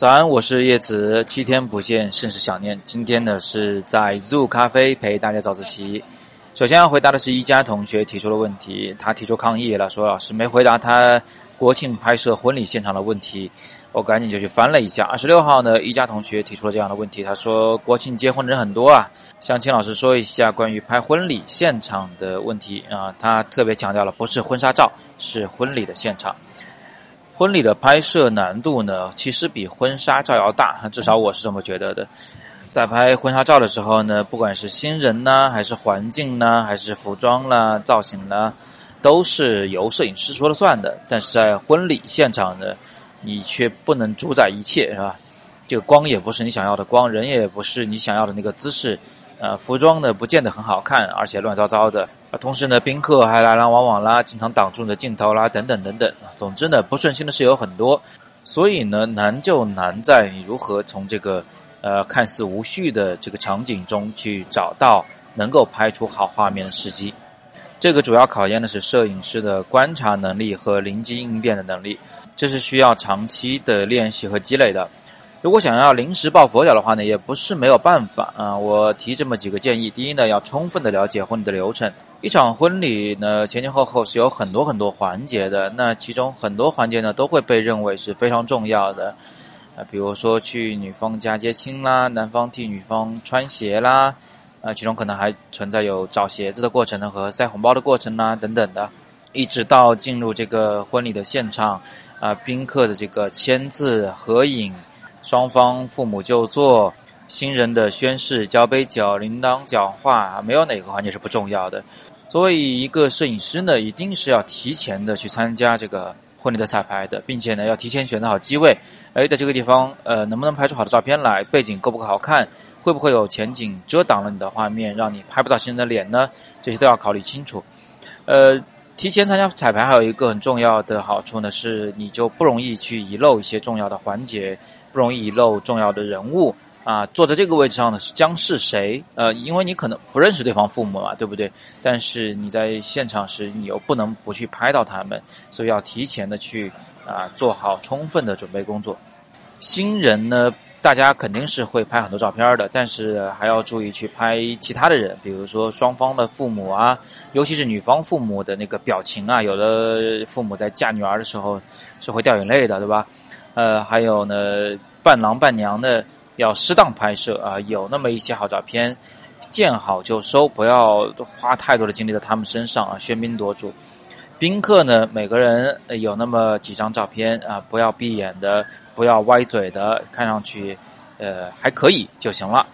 早安，我是叶子。七天不见，甚是想念。今天呢是在 Zoo 咖啡陪大家早自习。首先要回答的是一家同学提出的问题，他提出抗议了，说老师没回答他国庆拍摄婚礼现场的问题。我赶紧就去翻了一下。二十六号呢，一家同学提出了这样的问题，他说国庆结婚的人很多啊，想请老师说一下关于拍婚礼现场的问题啊。他特别强调了，不是婚纱照，是婚礼的现场。婚礼的拍摄难度呢，其实比婚纱照要大，至少我是这么觉得的。在拍婚纱照的时候呢，不管是新人呢，还是环境呢，还是服装啦、造型呢，都是由摄影师说了算的。但是在婚礼现场呢，你却不能主宰一切，是吧？这个光也不是你想要的光，人也不是你想要的那个姿势。呃，服装呢不见得很好看，而且乱糟糟的。啊，同时呢，宾客还来来往往啦，经常挡住你的镜头啦，等等等等。总之呢，不顺心的事有很多。所以呢，难就难在你如何从这个呃看似无序的这个场景中去找到能够拍出好画面的时机。这个主要考验的是摄影师的观察能力和灵机应变的能力，这是需要长期的练习和积累的。如果想要临时抱佛脚的话呢，也不是没有办法啊。我提这么几个建议：第一呢，要充分的了解婚礼的流程。一场婚礼呢，前前后后是有很多很多环节的，那其中很多环节呢，都会被认为是非常重要的啊。比如说去女方家接亲啦，男方替女方穿鞋啦，啊，其中可能还存在有找鞋子的过程呢，和塞红包的过程啦，等等的，一直到进入这个婚礼的现场啊，宾客的这个签字合影。双方父母就座，新人的宣誓、交杯酒、铃铛讲话，没有哪个环节是不重要的。作为一个摄影师呢，一定是要提前的去参加这个婚礼的彩排的，并且呢，要提前选择好机位。哎，在这个地方，呃，能不能拍出好的照片来？背景够不够好看？会不会有前景遮挡了你的画面，让你拍不到新人的脸呢？这些都要考虑清楚。呃，提前参加彩排还有一个很重要的好处呢，是你就不容易去遗漏一些重要的环节。不容易遗漏重要的人物啊，坐在这个位置上的是将是谁？呃，因为你可能不认识对方父母嘛，对不对？但是你在现场时，你又不能不去拍到他们，所以要提前的去啊做好充分的准备工作。新人呢，大家肯定是会拍很多照片的，但是还要注意去拍其他的人，比如说双方的父母啊，尤其是女方父母的那个表情啊，有的父母在嫁女儿的时候是会掉眼泪的，对吧？呃，还有呢，伴郎伴娘的要适当拍摄啊，有那么一些好照片，见好就收，不要花太多的精力在他们身上啊，喧宾夺主。宾客呢，每个人有那么几张照片啊，不要闭眼的，不要歪嘴的，看上去呃还可以就行了。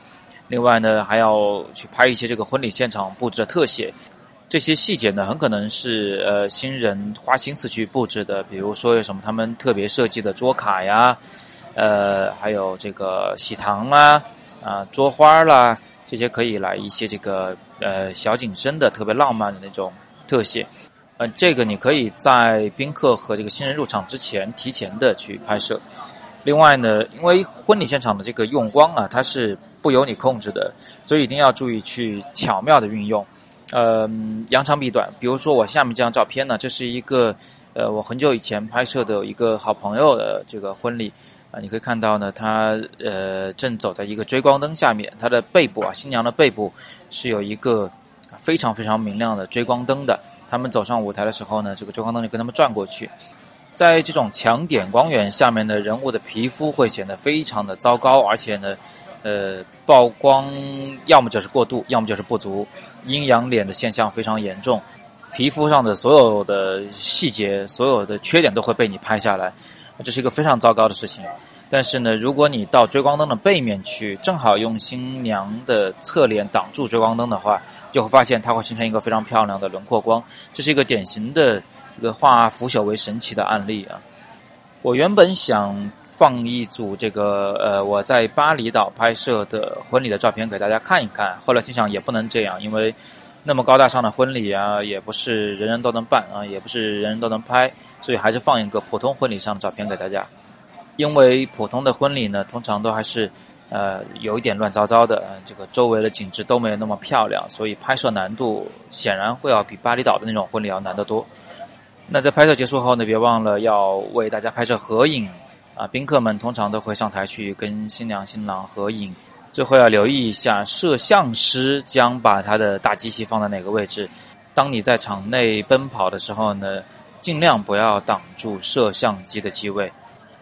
另外呢，还要去拍一些这个婚礼现场布置的特写。这些细节呢，很可能是呃新人花心思去布置的，比如说有什么他们特别设计的桌卡呀，呃，还有这个喜糖啦，啊，桌花啦，这些可以来一些这个呃小景深的特别浪漫的那种特写，呃，这个你可以在宾客和这个新人入场之前提前的去拍摄。另外呢，因为婚礼现场的这个用光啊，它是不由你控制的，所以一定要注意去巧妙的运用。呃，扬长避短。比如说我下面这张照片呢，这是一个呃我很久以前拍摄的一个好朋友的这个婚礼啊，你可以看到呢，他呃正走在一个追光灯下面，他的背部啊，新娘的背部是有一个非常非常明亮的追光灯的。他们走上舞台的时候呢，这个追光灯就跟他们转过去。在这种强点光源下面的人物的皮肤会显得非常的糟糕，而且呢。呃，曝光要么就是过度，要么就是不足，阴阳脸的现象非常严重，皮肤上的所有的细节、所有的缺点都会被你拍下来，这是一个非常糟糕的事情。但是呢，如果你到追光灯的背面去，正好用新娘的侧脸挡住追光灯的话，就会发现它会形成一个非常漂亮的轮廓光，这是一个典型的一个化腐朽为神奇的案例啊。我原本想。放一组这个呃我在巴厘岛拍摄的婚礼的照片给大家看一看。后来心想也不能这样，因为那么高大上的婚礼啊，也不是人人都能办啊，也不是人人都能拍，所以还是放一个普通婚礼上的照片给大家。因为普通的婚礼呢，通常都还是呃有一点乱糟糟的，这个周围的景致都没有那么漂亮，所以拍摄难度显然会要比巴厘岛的那种婚礼要难得多。那在拍摄结束后呢，别忘了要为大家拍摄合影。啊，宾客们通常都会上台去跟新娘新郎合影。最后要留意一下，摄像师将把他的大机器放在哪个位置。当你在场内奔跑的时候呢，尽量不要挡住摄像机的机位。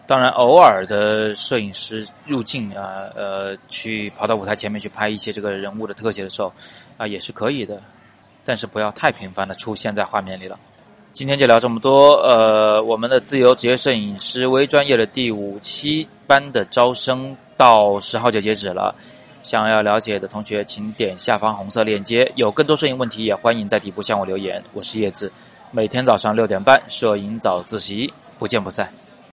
当然，偶尔的摄影师入镜啊，呃，去跑到舞台前面去拍一些这个人物的特写的时候，啊，也是可以的。但是不要太频繁的出现在画面里了。今天就聊这么多。呃，我们的自由职业摄影师微专业的第五期班的招生到十号就截止了。想要了解的同学，请点下方红色链接。有更多摄影问题，也欢迎在底部向我留言。我是叶子，每天早上六点半，摄影早自习，不见不散。